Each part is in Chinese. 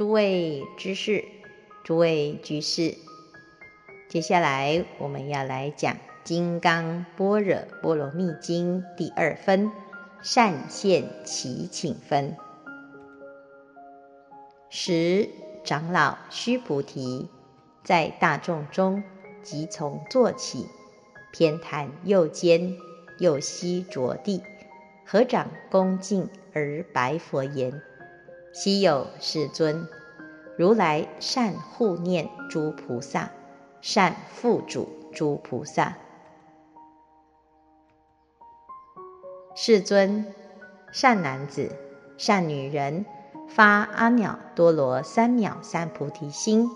诸位知识，诸位居士，接下来我们要来讲《金刚般若波罗蜜经》第二分善现其请分。十长老须菩提在大众中即从坐起，偏袒右肩，右膝着地，合掌恭敬而白佛言。希有世尊，如来善护念诸菩萨，善付嘱诸菩萨。世尊，善男子、善女人，发阿耨多罗三藐三菩提心，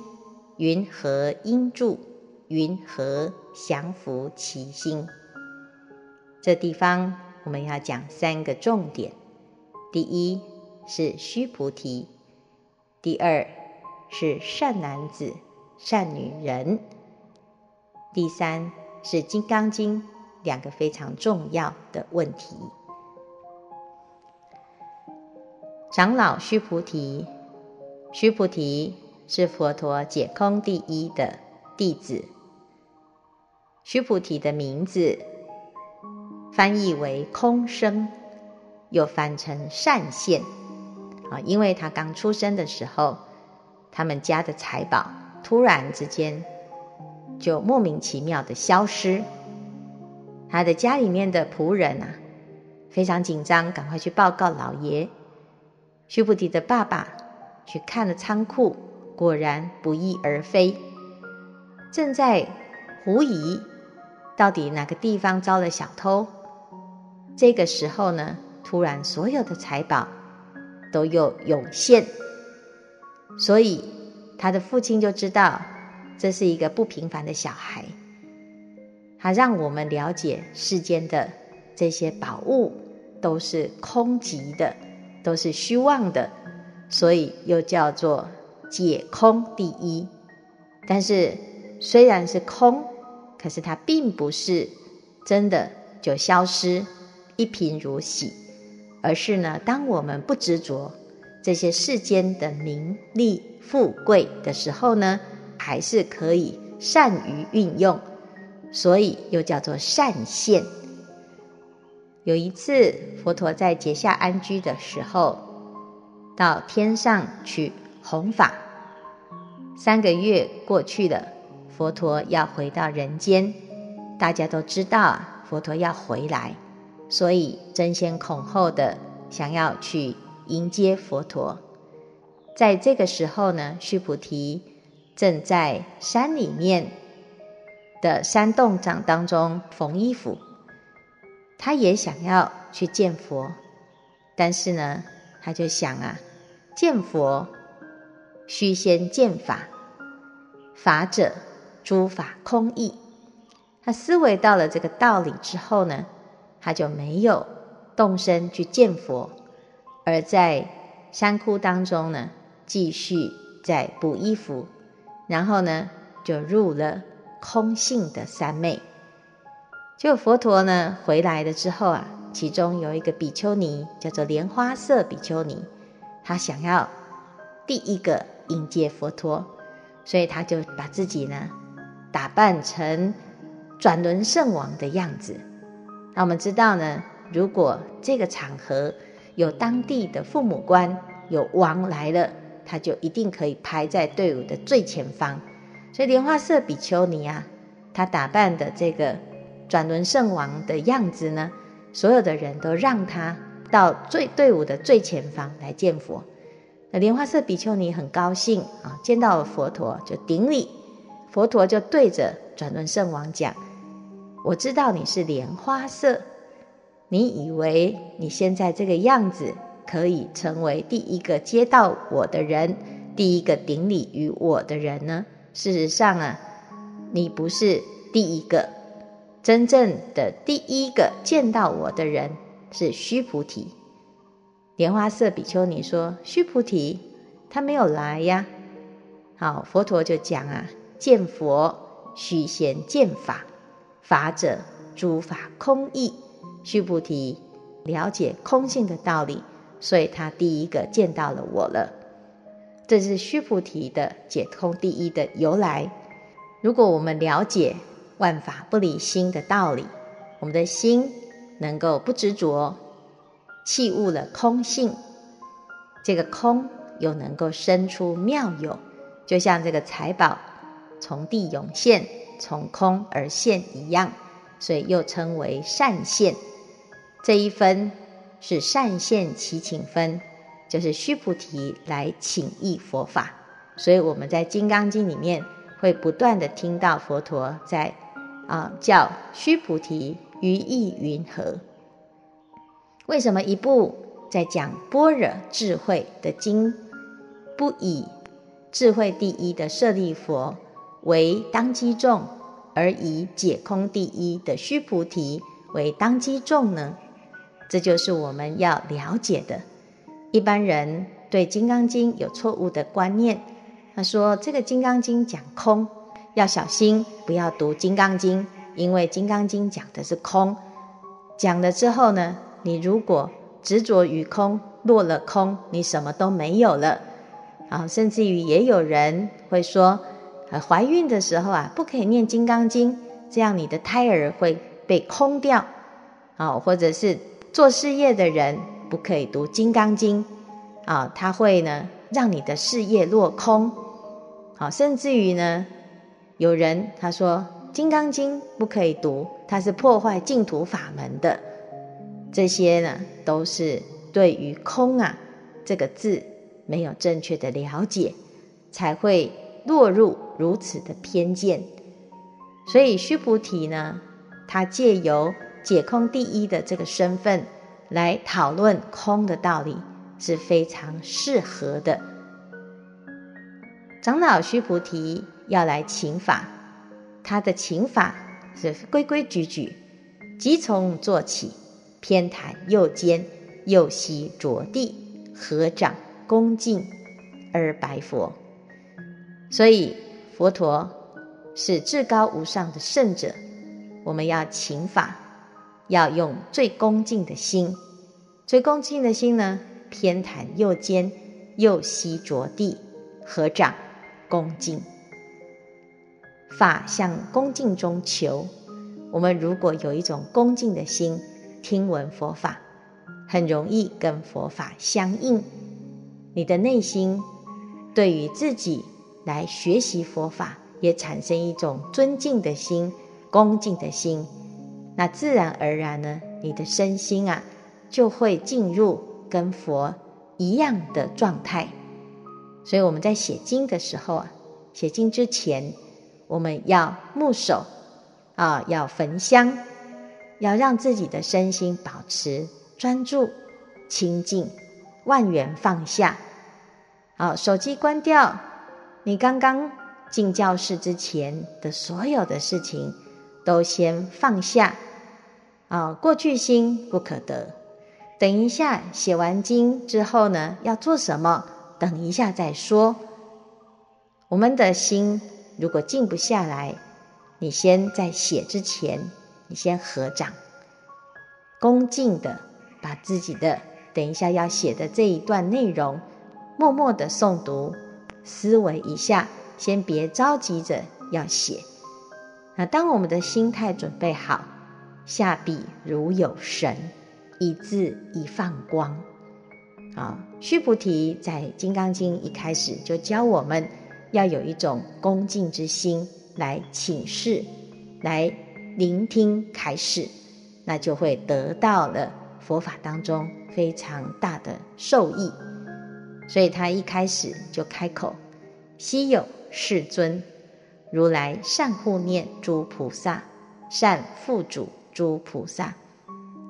云何应住？云何降伏其心？这地方我们要讲三个重点。第一。是须菩提，第二是善男子、善女人，第三是《金刚经》两个非常重要的问题。长老须菩提，须菩提是佛陀解空第一的弟子。须菩提的名字翻译为空生，又翻成善现。啊，因为他刚出生的时候，他们家的财宝突然之间就莫名其妙的消失，他的家里面的仆人啊非常紧张，赶快去报告老爷。须菩提的爸爸去看了仓库，果然不翼而飞，正在狐疑到底哪个地方遭了小偷。这个时候呢，突然所有的财宝。都有涌现，所以他的父亲就知道这是一个不平凡的小孩。他让我们了解世间的这些宝物都是空寂的，都是虚妄的，所以又叫做解空第一。但是虽然是空，可是它并不是真的就消失，一贫如洗。而是呢，当我们不执着这些世间的名利富贵的时候呢，还是可以善于运用，所以又叫做善现。有一次，佛陀在结夏安居的时候，到天上去弘法，三个月过去了，佛陀要回到人间，大家都知道啊，佛陀要回来。所以争先恐后的想要去迎接佛陀，在这个时候呢，须菩提正在山里面的山洞长当中缝衣服，他也想要去见佛，但是呢，他就想啊，见佛须先见法，法者诸法空义。他思维到了这个道理之后呢，他就没有动身去见佛，而在山窟当中呢，继续在补衣服，然后呢，就入了空性的三昧。就佛陀呢回来了之后啊，其中有一个比丘尼叫做莲花色比丘尼，他想要第一个迎接佛陀，所以他就把自己呢打扮成转轮圣王的样子。那我们知道呢，如果这个场合有当地的父母官，有王来了，他就一定可以排在队伍的最前方。所以莲花色比丘尼啊，他打扮的这个转轮圣王的样子呢，所有的人都让他到最队伍的最前方来见佛。那莲花色比丘尼很高兴啊，见到了佛陀就顶礼，佛陀就对着转轮圣王讲。我知道你是莲花色，你以为你现在这个样子可以成为第一个接到我的人，第一个顶礼于我的人呢？事实上啊，你不是第一个，真正的第一个见到我的人是须菩提。莲花色比丘尼说：“须菩提他没有来呀。”好，佛陀就讲啊：“见佛须先见法。”法者，诸法空义。须菩提了解空性的道理，所以他第一个见到了我了。这是须菩提的解空第一的由来。如果我们了解万法不离心的道理，我们的心能够不执着，弃悟了空性，这个空又能够生出妙有，就像这个财宝从地涌现，从空而现一样，所以又称为善现。这一分是善现祈请分。就是须菩提来请益佛法，所以我们在《金刚经》里面会不断地听到佛陀在啊叫须菩提于意云何？为什么一部在讲般若智慧的经，不以智慧第一的舍利佛为当机众，而以解空第一的须菩提为当机众呢？这就是我们要了解的。一般人对《金刚经》有错误的观念，他说这个《金刚经》讲空，要小心不要读《金刚经》，因为《金刚经》讲的是空。讲了之后呢，你如果执着于空，落了空，你什么都没有了。啊，甚至于也有人会说，呃，怀孕的时候啊，不可以念《金刚经》，这样你的胎儿会被空掉。啊，或者是做事业的人。不可以读《金刚经》，啊，它会呢让你的事业落空，好，甚至于呢，有人他说《金刚经》不可以读，它是破坏净土法门的，这些呢都是对于“空”啊这个字没有正确的了解，才会落入如此的偏见。所以须菩提呢，他借由解空第一的这个身份。来讨论空的道理是非常适合的。长老须菩提要来请法，他的请法是规规矩矩，即从坐起，偏袒右肩，右膝着地，合掌恭敬而白佛。所以佛陀是至高无上的圣者，我们要请法。要用最恭敬的心，最恭敬的心呢，偏袒右肩，右膝着地，合掌恭敬。法向恭敬中求。我们如果有一种恭敬的心，听闻佛法，很容易跟佛法相应。你的内心对于自己来学习佛法，也产生一种尊敬的心、恭敬的心。那自然而然呢，你的身心啊，就会进入跟佛一样的状态。所以我们在写经的时候啊，写经之前，我们要沐手啊，要焚香，要让自己的身心保持专注、清净，万缘放下。好，手机关掉，你刚刚进教室之前的所有的事情，都先放下。啊，过去心不可得。等一下写完经之后呢，要做什么？等一下再说。我们的心如果静不下来，你先在写之前，你先合掌，恭敬的把自己的等一下要写的这一段内容，默默的诵读，思维一下，先别着急着要写。那当我们的心态准备好。下笔如有神，一字一放光。啊，须菩提在《金刚经》一开始就教我们要有一种恭敬之心来请示，来聆听开示，那就会得到了佛法当中非常大的受益。所以他一开始就开口：“稀有世尊，如来善护念诸菩萨，善付嘱。”诸菩萨，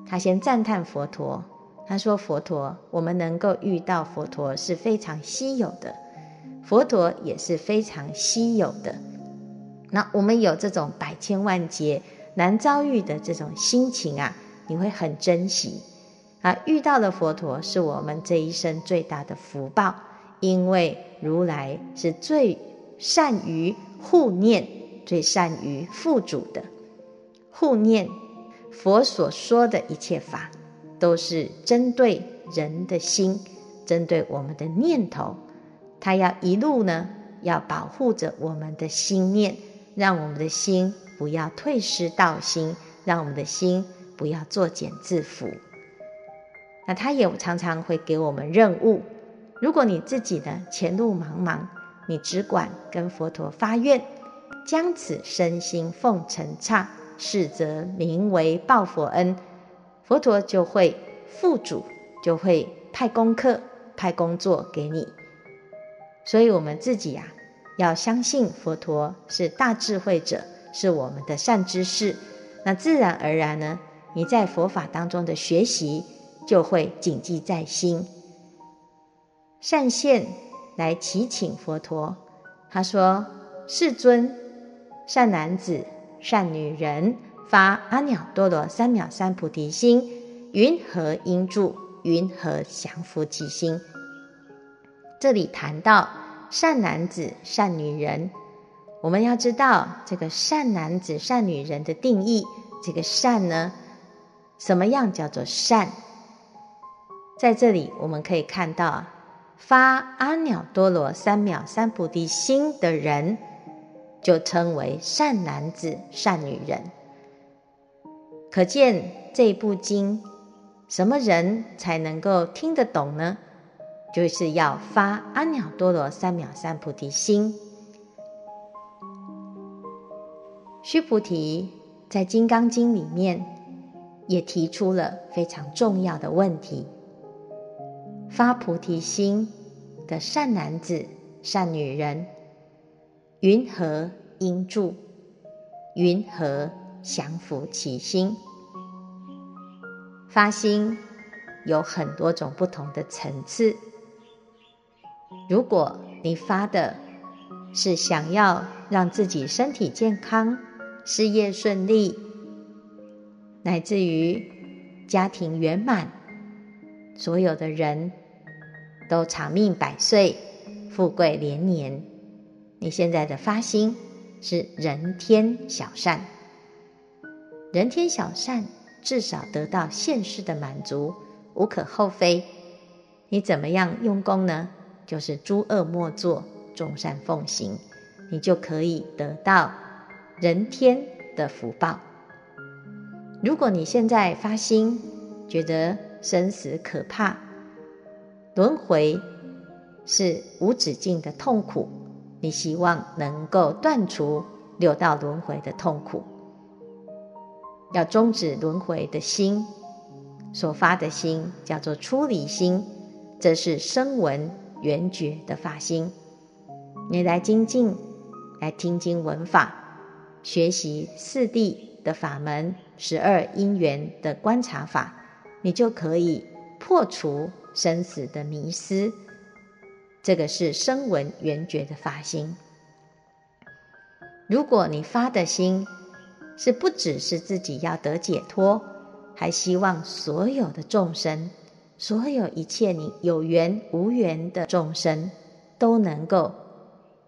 他先赞叹佛陀。他说：“佛陀，我们能够遇到佛陀是非常稀有的，佛陀也是非常稀有的。那我们有这种百千万劫难遭遇的这种心情啊，你会很珍惜啊。遇到了佛陀，是我们这一生最大的福报，因为如来是最善于护念、最善于护主的护念。”佛所说的一切法，都是针对人的心，针对我们的念头，他要一路呢，要保护着我们的心念，让我们的心不要退失道心，让我们的心不要作茧自缚。那他也常常会给我们任务。如果你自己呢，前路茫茫，你只管跟佛陀发愿，将此身心奉承刹，是则名为报佛恩。佛陀就会付主，就会派功课、派工作给你。所以，我们自己呀、啊，要相信佛陀是大智慧者，是我们的善知识。那自然而然呢，你在佛法当中的学习。就会谨记在心。善现来祈请佛陀，他说：“世尊，善男子、善女人发阿耨多罗三藐三菩提心，云何应住？云何降伏其心？”这里谈到善男子、善女人，我们要知道这个善男子、善女人的定义。这个善呢，什么样叫做善？在这里，我们可以看到，发阿耨多罗三藐三菩提心的人，就称为善男子、善女人。可见这部经，什么人才能够听得懂呢？就是要发阿耨多罗三藐三菩提心。须菩提在《金刚经》里面也提出了非常重要的问题。发菩提心的善男子、善女人，云何应住？云何降伏其心？发心有很多种不同的层次。如果你发的是想要让自己身体健康、事业顺利，乃至于家庭圆满，所有的人。都长命百岁，富贵连年。你现在的发心是人天小善，人天小善至少得到现世的满足，无可厚非。你怎么样用功呢？就是诸恶莫作，众善奉行，你就可以得到人天的福报。如果你现在发心，觉得生死可怕，轮回是无止境的痛苦，你希望能够断除六道轮回的痛苦，要终止轮回的心所发的心叫做出离心，这是声闻缘觉的发心。你来精进，来听经闻法，学习四谛的法门，十二因缘的观察法，你就可以破除。生死的迷思，这个是声闻缘觉的发心。如果你发的心是不只是自己要得解脱，还希望所有的众生，所有一切你有缘无缘的众生都能够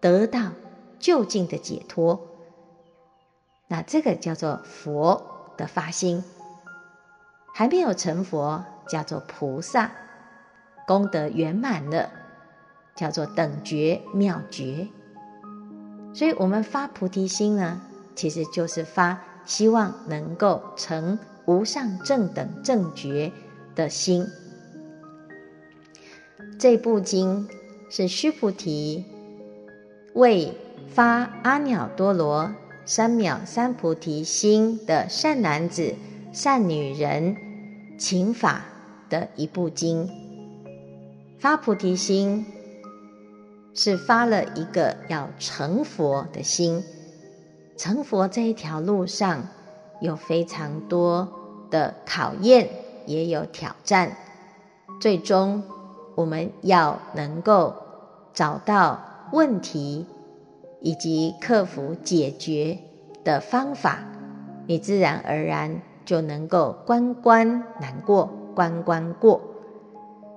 得到就近的解脱，那这个叫做佛的发心。还没有成佛，叫做菩萨。功德圆满了，叫做等觉妙觉。所以，我们发菩提心呢，其实就是发希望能够成无上正等正觉的心。这部经是须菩提为发阿耨多罗三藐三菩提心的善男子、善女人请法的一部经。发菩提心是发了一个要成佛的心，成佛这一条路上有非常多的考验，也有挑战。最终，我们要能够找到问题以及克服解决的方法，你自然而然就能够关关难过关关过。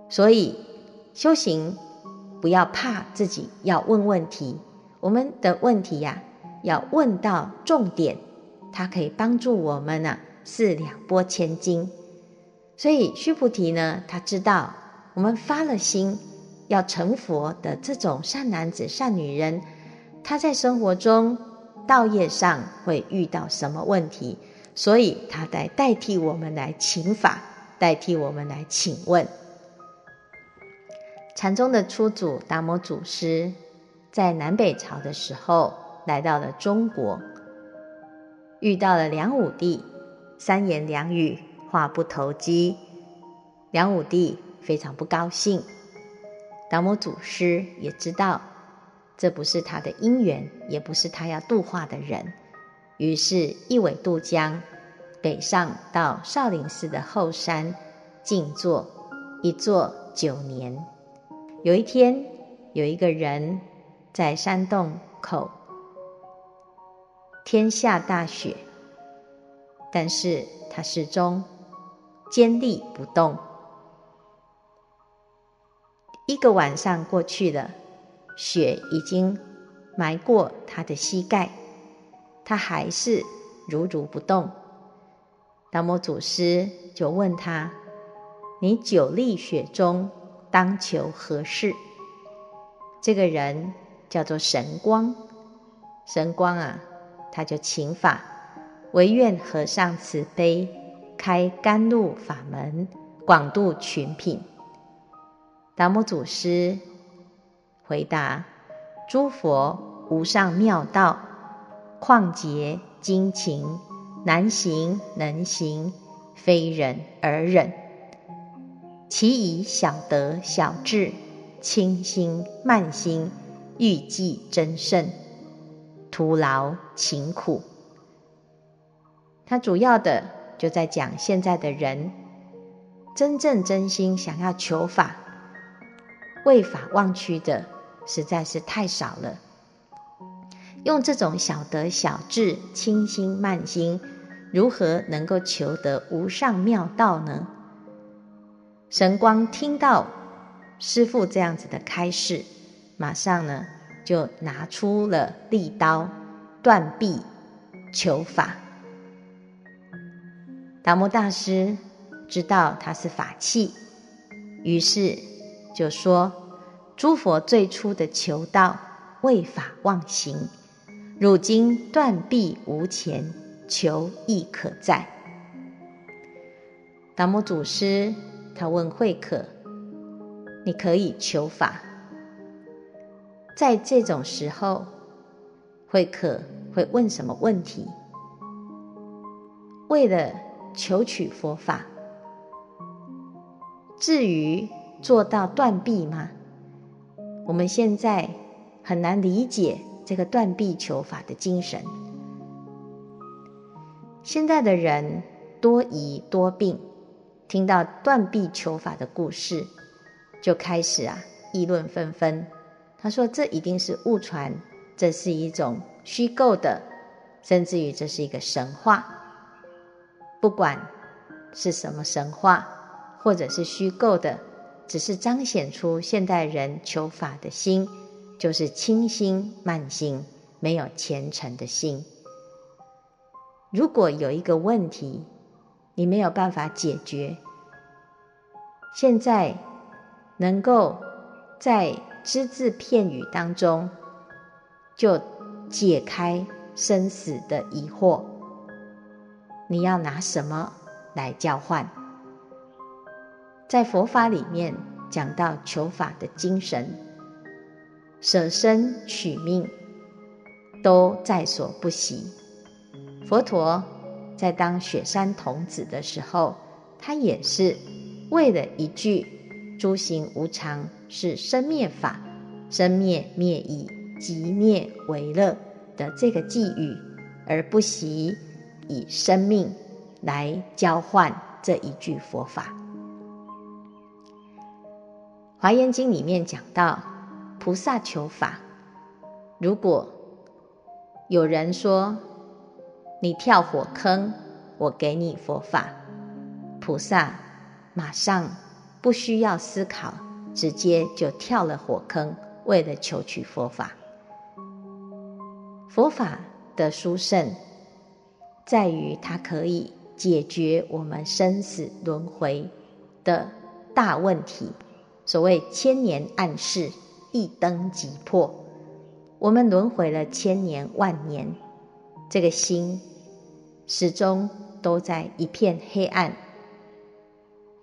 所以。修行不要怕自己要问问题，我们的问题呀、要问到重点，它可以帮助我们呢、啊，四两拨千斤。所以须菩提呢，他知道我们发了心要成佛的这种善男子、善女人，他在生活中道业上会遇到什么问题？所以他来代替我们来请法，代替我们来请问。禅宗的初祖达摩祖师在南北朝的时候来到了中国，遇到了梁武帝，三言两语话不投机，梁武帝非常不高兴。达摩祖师也知道这不是他的因缘，也不是他要度化的人，于是一苇渡江，北上到少林寺的后山静坐，一坐九年。有一天，有一个人在山洞口，天下大雪，但是他始终坚立不动。一个晚上过去了，雪已经埋过他的膝盖，他还是如如不动。达摩祖师就问他：“你久立雪中？”当求何事？这个人叫做神光，神光啊，他就请法，唯愿和尚慈悲，开甘露法门，广度群品。达摩祖师回答：诸佛无上妙道，旷劫精勤，难行能行，非忍而忍。其以小德小智，轻心慢心，欲济增胜，徒劳勤苦。他主要的就在讲现在的人，真正真心想要求法，为法忘躯的实在是太少了。用这种小德小智、轻心慢心，如何能够求得无上妙道呢？神光听到师父这样子的开示，马上呢就拿出了利刀，断臂求法。达摩大师知道他是法器，于是就说：“诸佛最初的求道为法忘形，如今断臂无钱，求亦可在。”达摩祖师。他问慧可：“你可以求法？”在这种时候，慧可会问什么问题？为了求取佛法，至于做到断臂吗？我们现在很难理解这个断臂求法的精神。现在的人多疑多病。听到断臂求法的故事，就开始啊议论纷纷。他说：“这一定是误传，这是一种虚构的，甚至于这是一个神话。不管是什么神话，或者是虚构的，只是彰显出现代人求法的心，就是轻心慢心，没有虔诚的心。如果有一个问题，你没有办法解决。现在能够在只字片语当中就解开生死的疑惑，你要拿什么来交换？在佛法里面讲到求法的精神，舍身取命都在所不惜。佛陀。在当雪山童子的时候，他也是为了一句“诸行无常，是生灭法，生灭灭已，即灭为乐”的这个偈语，而不惜以生命来交换这一句佛法。《华严经》里面讲到，菩萨求法，如果有人说，你跳火坑，我给你佛法。菩萨马上不需要思考，直接就跳了火坑，为了求取佛法。佛法的殊胜，在于它可以解决我们生死轮回的大问题，所谓千年暗室，一灯即破。我们轮回了千年万年，这个心始终都在一片黑暗。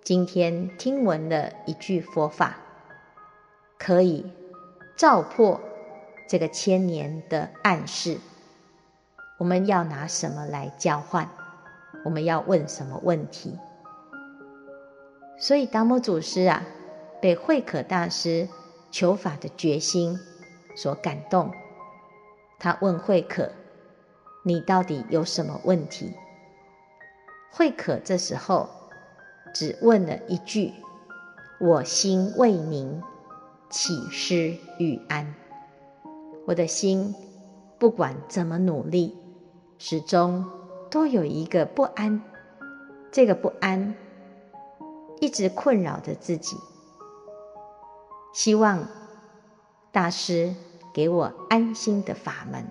今天听闻了一句佛法，可以照破这个千年的暗室。我们要拿什么来交换？我们要问什么问题？所以达摩祖师啊，被慧可大师求法的决心所感动。他问慧可：“你到底有什么问题？”慧可这时候只问了一句：“我心未宁，乞施与安？”我的心不管怎么努力，始终都有一个不安，这个不安一直困扰着自己。希望大师给我安心的法门。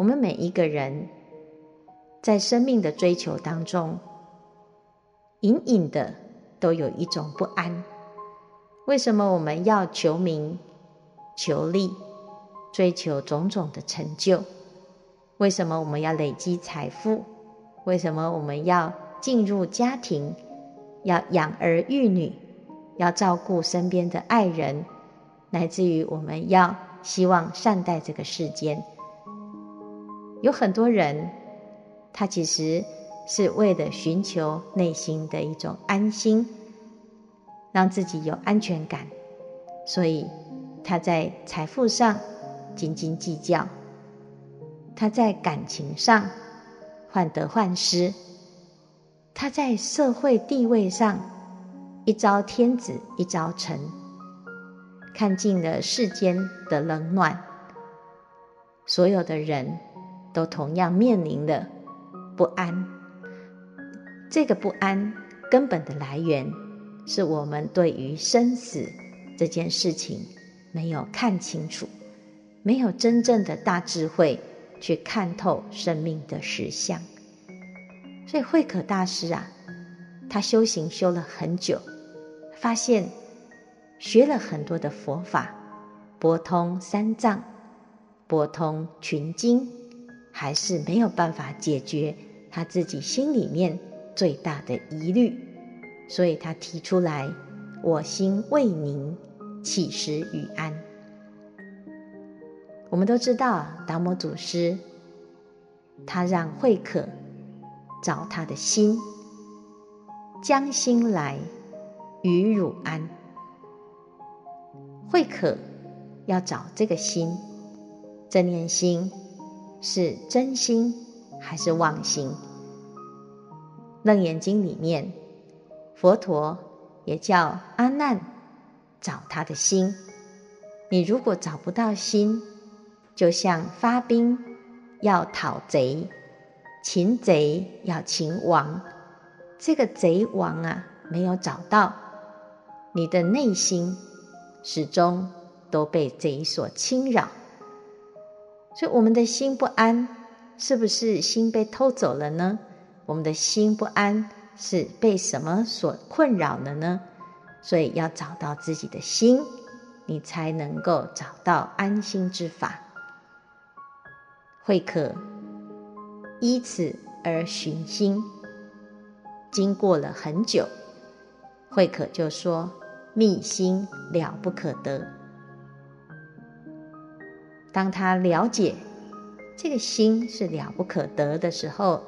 我们每一个人在生命的追求当中，隐隐的都有一种不安。为什么我们要求名、求利、追求种种的成就？为什么我们要累积财富？为什么我们要进入家庭，要养儿育女，要照顾身边的爱人，乃至于我们要希望善待这个世间？有很多人，他其实是为了寻求内心的一种安心，让自己有安全感，所以他在财富上斤斤计较。他在感情上患得患失，他在社会地位上一朝天子一朝臣，看尽了世间的冷暖，所有的人都同样面临了不安。这个不安根本的来源，是我们对于生死这件事情没有看清楚，没有真正的大智慧。去看透生命的实相，所以慧可大师啊，他修行修了很久，发现学了很多的佛法，博通三藏，博通群经，还是没有办法解决他自己心里面最大的疑虑，所以他提出来：“我心未宁，起时与安？”我们都知道，达摩祖师他让慧可找他的心，将心来与汝安。慧可要找这个心，这念心是真心还是妄心？楞严经里面，佛陀也叫阿难找他的心。你如果找不到心，就像发兵要讨贼，擒贼要擒王，这个贼王啊没有找到，你的内心始终都被贼所侵扰。所以我们的心不安，是不是心被偷走了呢？我们的心不安是被什么所困扰了呢？所以要找到自己的心，你才能够找到安心之法。慧可依此而寻心，经过了很久，慧可就说：“觅心了不可得。”当他了解这个心是了不可得的时候，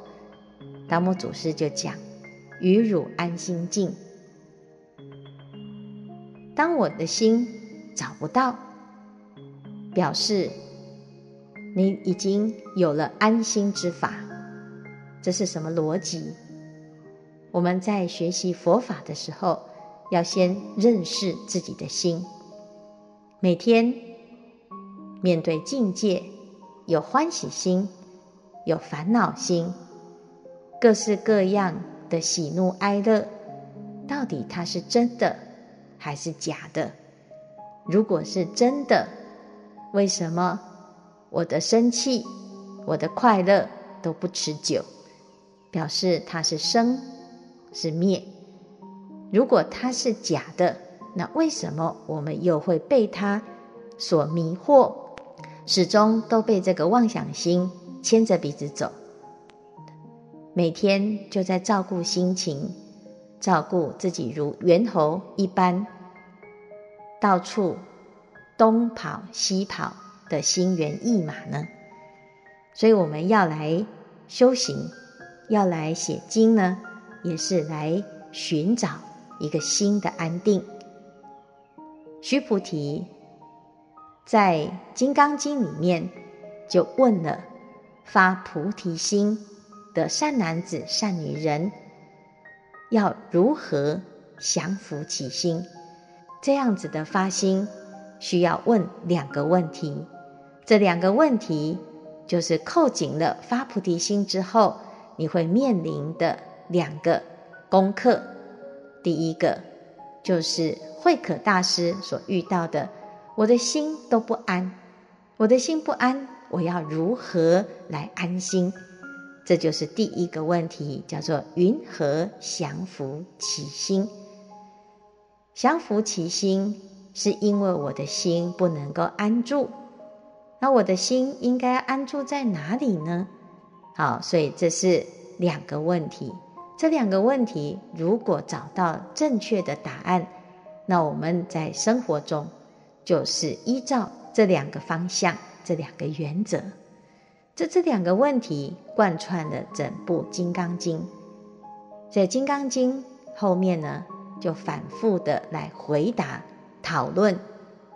达摩祖师就讲：“与汝安心境。”当我的心找不到，表示。你已经有了安心之法，这是什么逻辑？我们在学习佛法的时候，要先认识自己的心。每天面对境界，有欢喜心，有烦恼心，各式各样的喜怒哀乐，到底它是真的还是假的？如果是真的，为什么？我的生气，我的快乐都不持久，表示它是生是灭。如果它是假的，那为什么我们又会被它所迷惑，始终都被这个妄想心牵着鼻子走？每天就在照顾心情，照顾自己如猿猴一般，到处东跑西跑的心猿意马呢？所以我们要来修行，要来写经呢，也是来寻找一个心的安定。须菩提在《金刚经》里面就问了发菩提心的善男子、善女人，要如何降伏其心？这样子的发心，需要问两个问题。这两个问题就是扣紧了发菩提心之后，你会面临的两个功课。第一个就是慧可大师所遇到的，我的心都不安，我的心不安，我要如何来安心？这就是第一个问题，叫做云何降服其心？降服其心，是因为我的心不能够安住。那我的心应该安住在哪里呢？好，所以这是两个问题。这两个问题，如果找到正确的答案，那我们在生活中就是依照这两个方向、这两个原则，这这两个问题贯穿了整部《金刚经》。在《金刚经》后面呢，就反复的来回答、讨论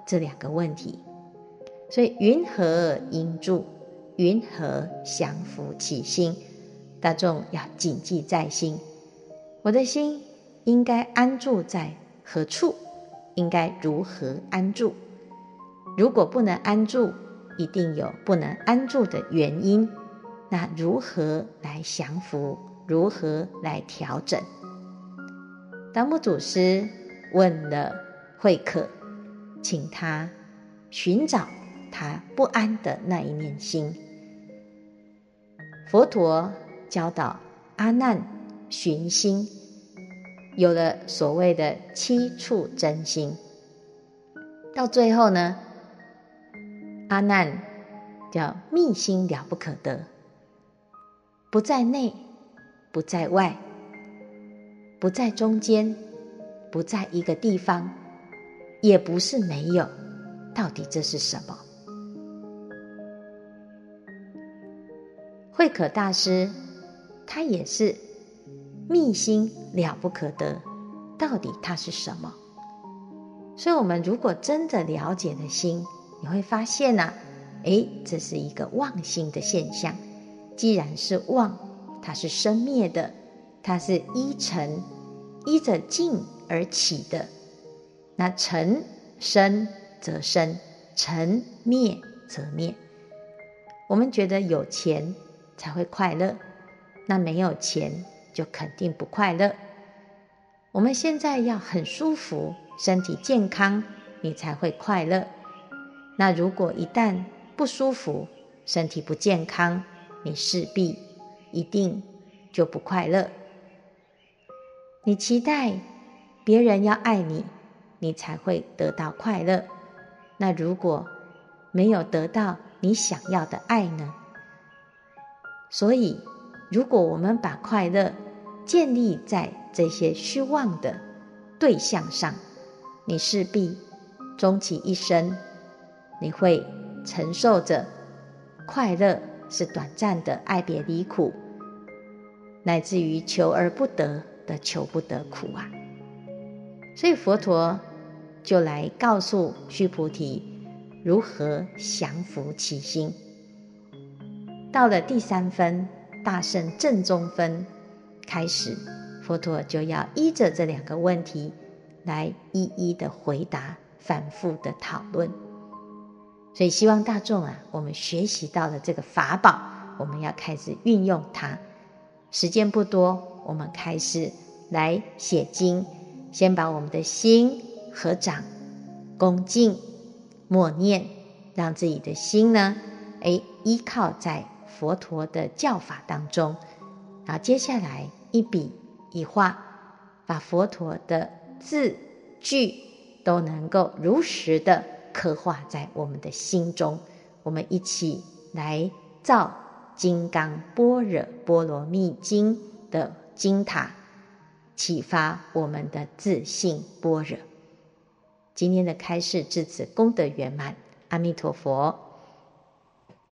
这两个问题。所以，云何应住？云何降伏其心？大众要谨记在心，我的心应该安住在何处？应该如何安住？如果不能安住，一定有不能安住的原因。那如何来降伏？如何来调整？达摩祖师问了慧可，请他寻找他不安的那一念心。佛陀。教导阿难寻心，有了所谓的七处真心。到最后呢，阿难叫密心了不可得，不在内，不在外，不在中间，不在一个地方，也不是没有。到底这是什么？慧可大师。他也是密心了不可得，到底它是什么？所以，我们如果真的了解了心，你会发现呢、啊，诶，这是一个妄心的现象。既然是妄，它是生灭的，它是依尘依着境而起的。那尘生则生，尘灭则灭。我们觉得有钱才会快乐。那没有钱就肯定不快乐。我们现在要很舒服，身体健康，你才会快乐。那如果一旦不舒服，身体不健康，你势必一定就不快乐。你期待别人要爱你，你才会得到快乐。那如果没有得到你想要的爱呢？所以。如果我们把快乐建立在这些虚妄的对象上，你势必终其一生，你会承受着快乐是短暂的爱别离苦，乃至于求而不得的求不得苦啊！所以佛陀就来告诉须菩提如何降服其心。到了第三分。大圣正宗分开始，佛陀就要依着这两个问题来一一的回答，反复的讨论。所以希望大众啊，我们学习到了这个法宝，我们要开始运用它。时间不多，我们开始来写经，先把我们的心合掌、恭敬、默念，让自己的心呢，哎，依靠在。佛陀的教法当中，然后接下来一笔一画，把佛陀的字句都能够如实的刻画在我们的心中。我们一起来造《金刚般若波罗蜜经》的经塔，启发我们的自信般若。今天的开示至此功德圆满，阿弥陀佛。